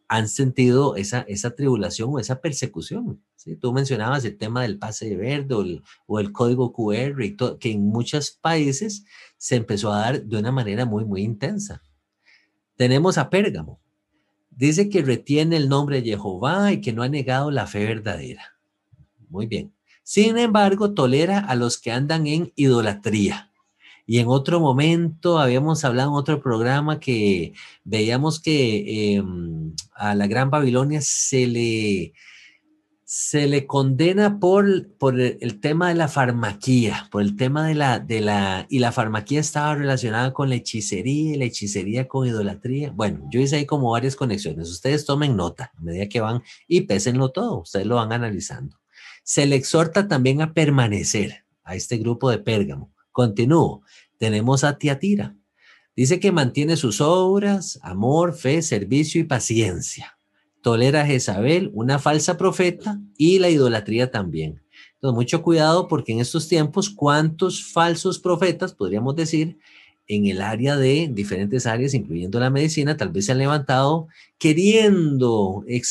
han sentido esa, esa tribulación o esa persecución. ¿sí? Tú mencionabas el tema del pase verde o el, código QR, y que en muchos países se empezó a dar de una manera muy, muy intensa. Tenemos a Pérgamo. Dice que retiene el nombre de Jehová y que no ha negado la fe verdadera. Muy bien. Sin embargo, tolera a los que andan en idolatría. Y en otro momento habíamos hablado en otro programa que veíamos que em, a la Gran Babilonia se le, se le condena por, por el, tema de la farmaquía, por el tema de la, de la, y la farmaquía estaba relacionada con la hechicería la hechicería con idolatría. Bueno, yo hice ahí como varias conexiones. Ustedes tomen nota a medida que van y pésenlo todo, ustedes lo van analizando. Se le exhorta también a permanecer a este grupo de Pérgamo. Continúo. Tenemos a Tiatira. Dice que mantiene sus obras, amor, fe, servicio y paciencia. Tolera a Jezabel, una falsa profeta, y la idolatría también. Entonces, mucho cuidado porque en estos tiempos, ¿cuántos falsos profetas, podríamos decir, en el área de diferentes áreas, incluyendo la medicina, tal vez se han levantado queriendo, eh,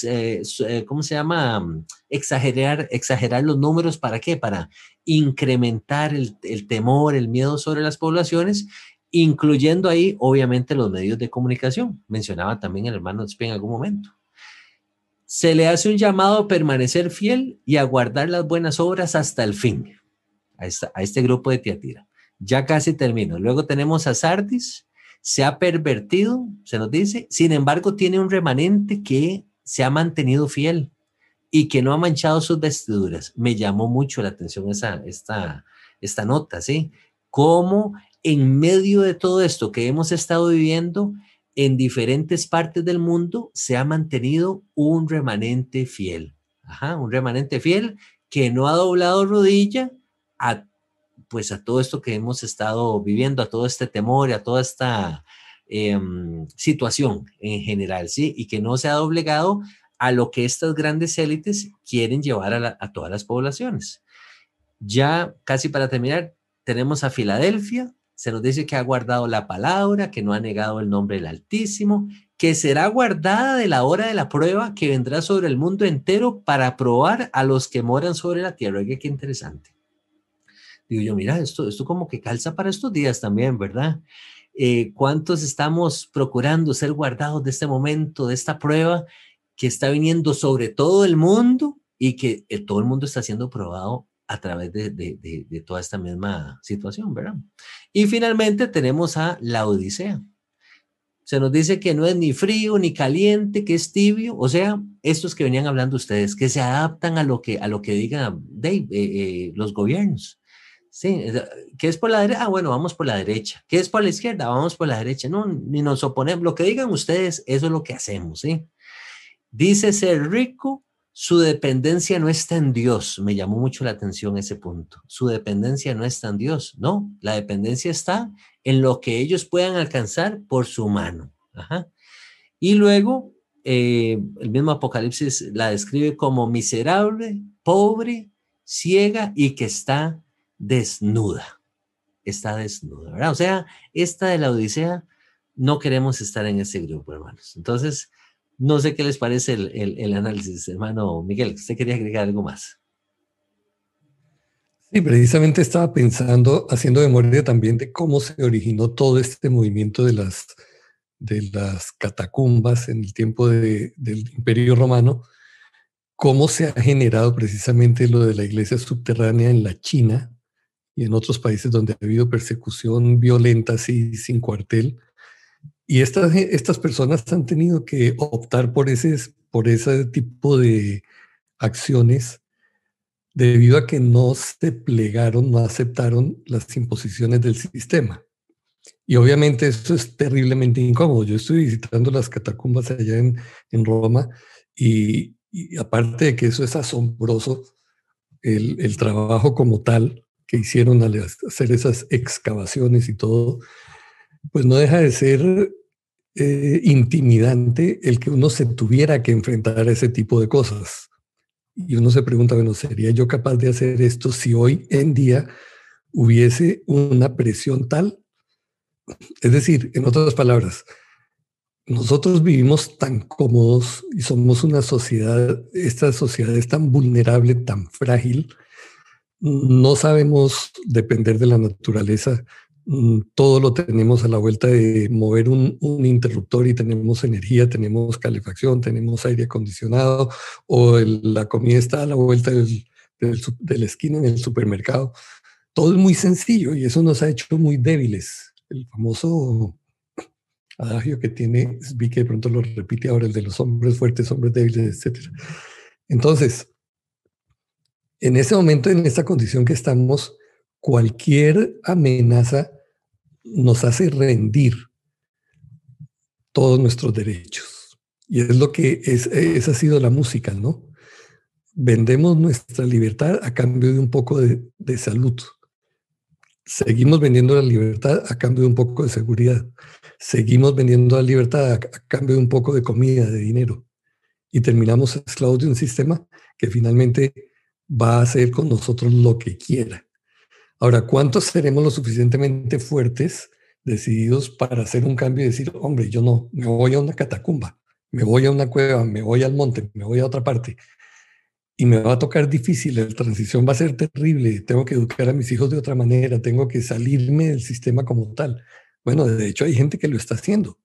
eh, ¿cómo se llama? Exagerar, exagerar los números. ¿Para qué? Para incrementar el, temor, el miedo sobre las poblaciones, incluyendo ahí, obviamente, los medios de comunicación. Mencionaba también el hermano Spen en algún momento. Se le hace un llamado a permanecer fiel y a guardar las buenas obras hasta el fin a, a este grupo de Tiatira. Ya casi termino. Luego tenemos a Sardis, se ha pervertido, se nos dice, sin embargo tiene un remanente que se ha mantenido fiel y que no ha manchado sus vestiduras. Me llamó mucho la atención esa, esta, esta nota, ¿sí? cómo en medio de todo esto que hemos estado viviendo, en diferentes partes del mundo se ha mantenido un remanente fiel. Ajá, un remanente fiel que no ha doblado rodilla a, pues a todo esto que hemos estado viviendo, a todo este temor, a toda esta em, situación en general, ¿sí? Y que no se ha doblegado a lo que estas grandes élites quieren llevar a, a todas las poblaciones. Ya casi para terminar, tenemos a Filadelfia, se nos dice que ha guardado la palabra, que no ha negado el nombre del Altísimo, que será guardada de la hora de la prueba que vendrá sobre el mundo entero para probar a los que moran sobre la tierra. Oye, qué interesante. Digo yo, mira, esto, esto como que calza para estos días también, ¿verdad? Eh, ¿Cuántos estamos procurando ser guardados de este momento, de esta prueba que está viniendo sobre todo el mundo y que eh, todo el mundo está siendo probado a través de, de, de, toda esta misma situación, ¿verdad? Y finalmente tenemos a la Odisea. Se nos dice que no es ni frío ni caliente, que es tibio, o sea, estos que venían hablando ustedes, que se adaptan a lo que, a lo que digan eh, eh, los gobiernos. Sí, ¿qué es por la derecha? Ah, bueno, vamos por la derecha. ¿Qué es por la izquierda? Vamos por la derecha. No, ni nos oponemos. Lo que digan ustedes, eso es lo que hacemos, ¿sí? Dice ser rico su dependencia no está en Dios. Me llamó mucho la atención ese punto. Su dependencia no está en Dios. No, la dependencia está en lo que ellos puedan alcanzar por su mano. Y luego, eh, el mismo Apocalipsis la describe como miserable, pobre, ciega y que está desnuda. Está desnuda, ¿verdad? O sea, esta de la Odisea, no queremos estar en ese grupo, hermanos. Entonces, no sé qué les parece el, análisis, hermano Miguel. ¿Usted quería agregar algo más? Sí, precisamente estaba pensando, haciendo memoria también de cómo se originó todo este movimiento de las, de las catacumbas en el tiempo del Imperio Romano, cómo se ha generado precisamente lo de la iglesia subterránea en la China y en otros países donde ha habido persecución violenta así sin cuartel, y estas, estas personas han tenido que optar por ese, por ese tipo de acciones debido a que no se plegaron, no aceptaron las imposiciones del sistema. Y obviamente eso es terriblemente incómodo. Yo estoy visitando las catacumbas allá en, en Roma y, aparte de que eso es asombroso, el, el, trabajo como tal que hicieron al hacer esas excavaciones y todo, pues no deja de ser eh, intimidante el que uno se tuviera que enfrentar a ese tipo de cosas. Y uno se pregunta, bueno, ¿sería yo capaz de hacer esto si hoy en día hubiese una presión tal? Es decir, en otras palabras, nosotros vivimos tan cómodos y somos una sociedad, esta sociedad es tan vulnerable, tan frágil, no sabemos depender de la naturaleza, Mm, todo lo tenemos a la vuelta de mover un, interruptor y tenemos energía, tenemos calefacción, tenemos aire acondicionado o la comida está a la vuelta del, de la esquina en el supermercado. Todo es muy sencillo y eso nos ha hecho muy débiles. El famoso adagio que tiene vi que de pronto lo repite ahora, el de los hombres fuertes, hombres débiles, etc. Entonces, en ese momento, en esta condición que estamos, cualquier amenaza nos hace rendir todos nuestros derechos. Y es lo que es, ha sido la música, ¿no? Vendemos nuestra libertad a cambio de un poco de, de salud. Seguimos vendiendo la libertad a cambio de un poco de seguridad. Seguimos vendiendo la libertad a, a cambio de un poco de comida, de dinero. Y terminamos esclavos de un sistema que finalmente va a hacer con nosotros lo que quiera. Ahora, ¿cuántos seremos lo suficientemente fuertes, decididos para hacer un cambio y decir, hombre, yo no, me voy a una catacumba, me voy a una cueva, me voy al monte, me voy a otra parte? Y me va a tocar difícil, la transición va a ser terrible, tengo que educar a mis hijos de otra manera, tengo que salirme del sistema como tal. Bueno, de hecho hay gente que lo está haciendo.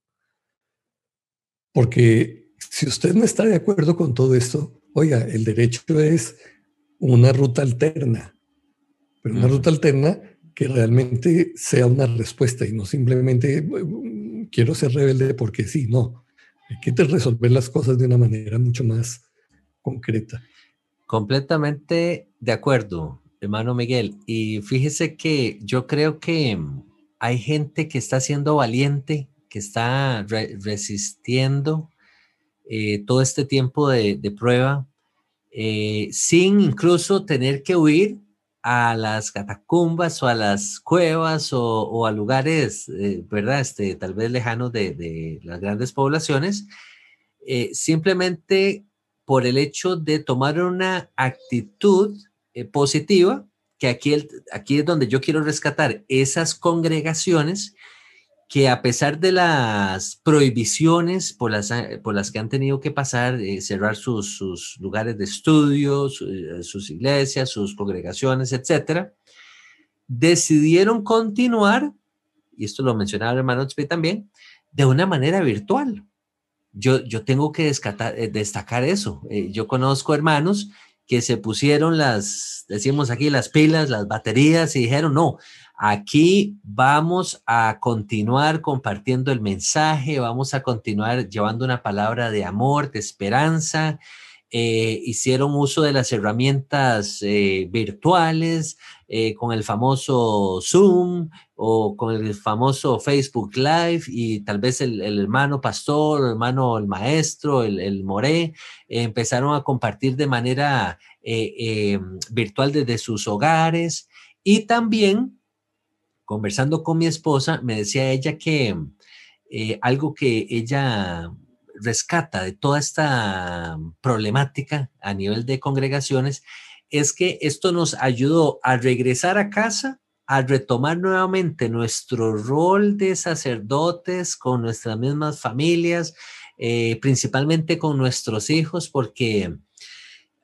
Porque si usted no está de acuerdo con todo esto, oiga, el derecho es una ruta alterna pero una ruta alterna que realmente sea una respuesta y no simplemente quiero ser rebelde porque sí, no. Hay que resolver las cosas de una manera mucho más concreta. Completamente de acuerdo. hermano Miguel. Y fíjese que yo creo que hay gente que está siendo valiente, que está resistiendo eh, todo este tiempo de, prueba, eh, sin incluso tener que huir a las catacumbas o a las cuevas o, a lugares, eh, ¿verdad? Este, tal vez lejanos de, las grandes poblaciones, simplemente por el hecho de tomar una actitud positiva, que aquí, aquí es donde yo quiero rescatar esas congregaciones que a pesar de las prohibiciones por las, eh, por las que han tenido que pasar, eh, cerrar sus, lugares de estudio, eh, sus iglesias, sus congregaciones, etcétera, decidieron continuar, y esto lo mencionaba el hermano Tzpi también, de una manera virtual. Yo, yo tengo que destacar eso. yo conozco hermanos que se pusieron las, decimos aquí, las pilas, las baterías y dijeron, no, Aquí vamos a continuar compartiendo el mensaje, vamos a continuar llevando una palabra de amor, de esperanza. Eh, hicieron uso de las herramientas eh, virtuales eh, con el famoso Zoom o con el famoso Facebook Live y tal vez el, hermano pastor, el hermano el maestro, el, el Moré, empezaron a compartir de manera virtual desde sus hogares y también conversando con mi esposa, me decía ella que eh, algo que ella rescata de toda esta problemática a nivel de congregaciones es que esto nos ayudó a regresar a casa, a retomar nuevamente nuestro rol de sacerdotes con nuestras mismas familias, eh, principalmente con nuestros hijos, porque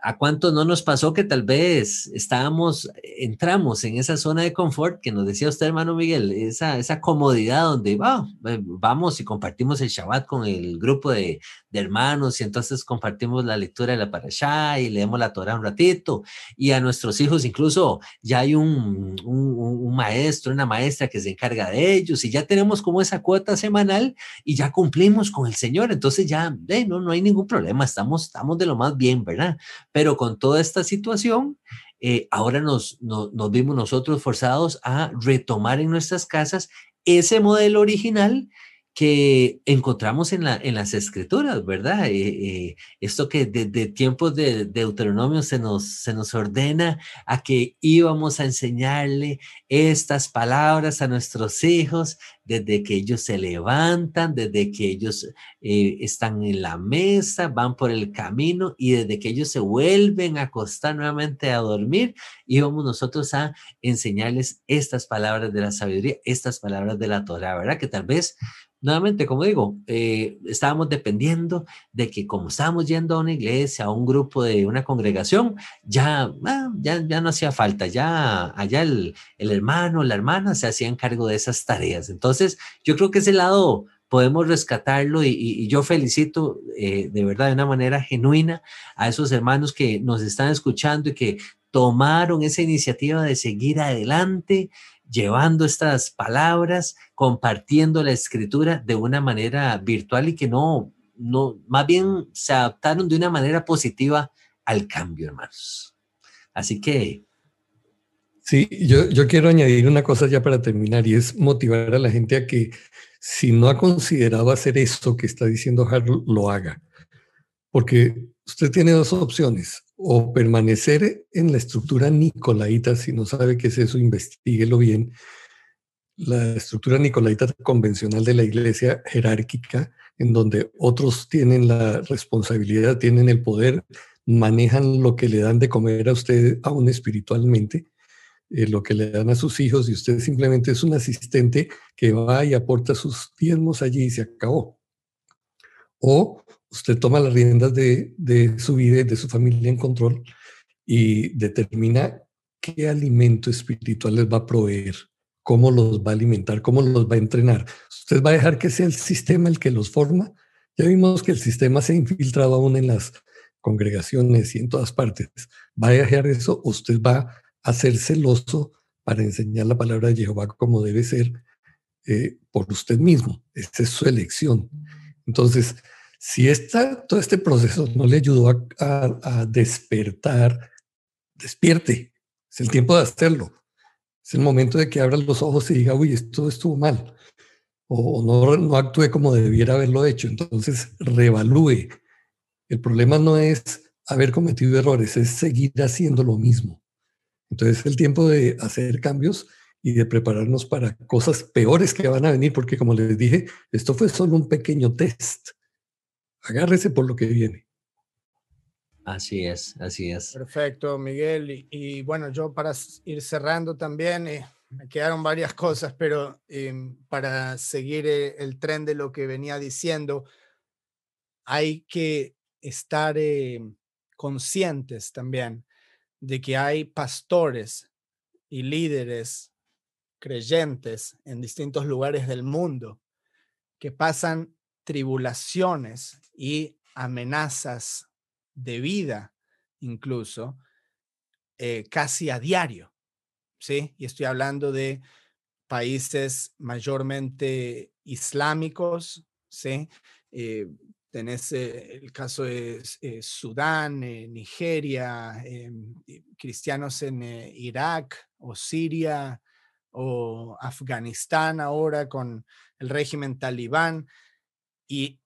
¿A cuánto no nos pasó que tal vez estábamos, entramos en esa zona de confort que nos decía usted, hermano Miguel, esa, esa comodidad donde vamos y compartimos el Shabbat con el grupo de, hermanos y entonces compartimos la lectura de la Parashá y leemos la Torah un ratito y a nuestros hijos incluso ya hay un, un, un maestro, una maestra que se encarga de ellos y ya tenemos como esa cuota semanal y ya cumplimos con el Señor, entonces ya no, no hay ningún problema, estamos, estamos de lo más bien, ¿verdad? Pero con toda esta situación, eh, ahora nos, nos vimos nosotros forzados a retomar en nuestras casas ese modelo original que encontramos en, la, en las escrituras, ¿verdad? Eh, eh, esto que desde tiempos de, Deuteronomio se nos, se nos ordena a que íbamos a enseñarle estas palabras a nuestros hijos desde que ellos se levantan, desde que ellos eh, están en la mesa, van por el camino y desde que ellos se vuelven a acostar nuevamente a dormir, íbamos nosotros a enseñarles estas palabras de la sabiduría, estas palabras de la Torah, ¿verdad? Que tal vez nuevamente, como digo, eh, estábamos dependiendo de que como estábamos yendo a una iglesia, a un grupo de una congregación, ya, ah, ya, ya no hacía falta, ya allá el, el, hermano, la hermana se hacían cargo de esas tareas. Entonces, yo creo que ese lado podemos rescatarlo y, yo felicito eh, de verdad de una manera genuina a esos hermanos que nos están escuchando y que tomaron esa iniciativa de seguir adelante llevando estas palabras, compartiendo la escritura de una manera virtual y que no, no, más bien se adaptaron de una manera positiva al cambio, hermanos. Así que... Sí, yo, yo quiero añadir una cosa ya para terminar y es motivar a la gente a que si no ha considerado hacer esto que está diciendo Harold, lo haga. Porque usted tiene dos opciones o permanecer en la estructura nicolaita, si no sabe qué es eso, investiguelo bien. La estructura nicolaita convencional de la iglesia jerárquica, en donde otros tienen la responsabilidad, tienen el poder, manejan lo que le dan de comer a usted aún espiritualmente, eh, lo que le dan a sus hijos, y usted simplemente es un asistente que va y aporta sus diezmos allí y se acabó. O usted toma las riendas de, su vida y de su familia en control y determina qué alimento espiritual les va a proveer, cómo los va a alimentar, cómo los va a entrenar. Usted va a dejar que sea el sistema el que los forma. Ya vimos que el sistema se ha infiltrado aún en las congregaciones y en todas partes. Va a dejar eso, usted va a ser celoso para enseñar la palabra de Jehová como debe ser eh, por usted mismo. Esa es su elección. Entonces, si esta, todo este proceso no le ayudó a, despertar, despierte. Es el tiempo de hacerlo. Es el momento de que abra los ojos y diga, uy, esto estuvo mal. O, no, no actúe como debiera haberlo hecho. Entonces, reevalúe. El problema no es haber cometido errores, es seguir haciendo lo mismo. Entonces, es el tiempo de hacer cambios y de prepararnos para cosas peores que van a venir, porque como les dije, esto fue solo un pequeño test. Agárrese por lo que viene. Así es, así es. Perfecto, Miguel. Y, bueno, yo para ir cerrando también, eh, me quedaron varias cosas, pero em, para seguir eh, el tren de lo que venía diciendo, hay que estar em, conscientes también de que hay pastores y líderes creyentes en distintos lugares del mundo que pasan tribulaciones y amenazas de vida incluso eh, casi a diario, ¿sí? Y estoy hablando de países mayormente islámicos, ¿sí? Eh, tenés eh, el caso de Sudán, Nigeria, cristianos en Irak o Siria o Afganistán ahora con el régimen talibán. Y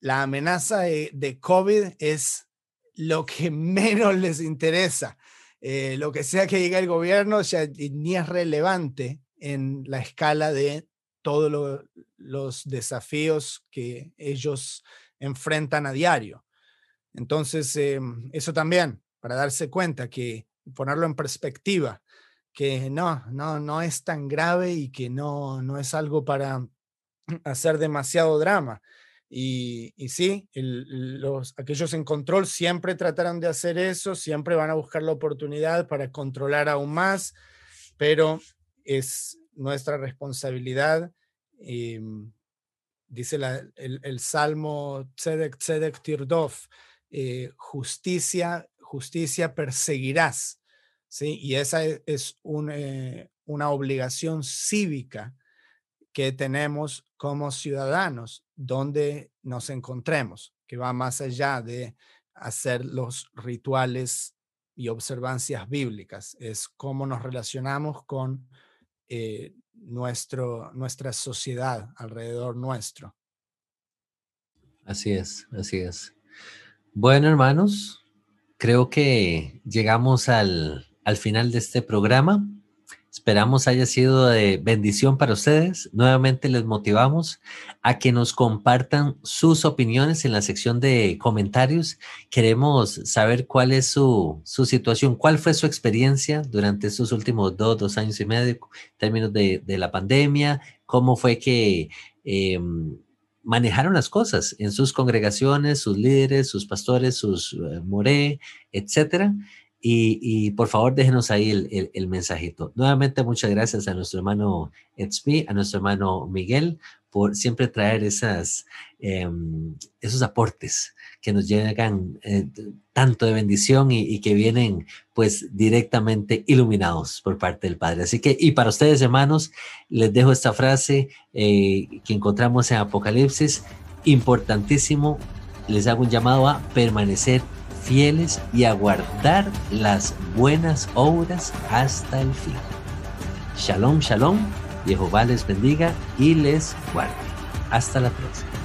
la amenaza de, COVID es lo que menos les interesa. Eh, lo que sea que diga el gobierno ya ni es relevante en la escala de todos los desafíos que ellos enfrentan a diario. Entonces, em, eso también, para darse cuenta que ponerlo en perspectiva, que no, no, no es tan grave y que no, no es algo para hacer demasiado drama. Y, sí, los, aquellos en control siempre tratarán de hacer eso, siempre van a buscar la oportunidad para controlar aún más, pero es nuestra responsabilidad. Em, dice el, Salmo Tzedek Tzedek Tirdof, eh, justicia, justicia perseguirás. ¿sí? Y esa e, es, eh, una obligación cívica que tenemos como ciudadanos donde nos encontremos, que va más allá de hacer los rituales y observancias bíblicas, es cómo nos relacionamos con eh, nuestro, nuestra sociedad alrededor nuestro. Así es, así es. Bueno, hermanos, creo que llegamos al, al final de este programa. Esperamos haya sido de bendición para ustedes. Nuevamente les motivamos a que nos compartan sus opiniones en la sección de comentarios. Queremos saber cuál es su, situación, cuál fue su experiencia durante estos últimos dos, dos años y medio en términos de, la pandemia, cómo fue que em, manejaron las cosas en sus congregaciones, sus líderes, sus pastores, sus uh, moré, etcétera. Y, por favor, déjenos ahí el, mensajito. Nuevamente, muchas gracias a nuestro hermano Edsby, a nuestro hermano Miguel, por siempre traer esas, em, esos aportes que nos llegan eh, tanto de bendición y, que vienen pues directamente iluminados por parte del Padre. Así que, y para ustedes, hermanos, les dejo esta frase eh, que encontramos en Apocalipsis, importantísimo, les hago un llamado a permanecer fieles y aguardar las buenas obras hasta el fin. Shalom, shalom, Jehová les bendiga y les guarde. Hasta la próxima.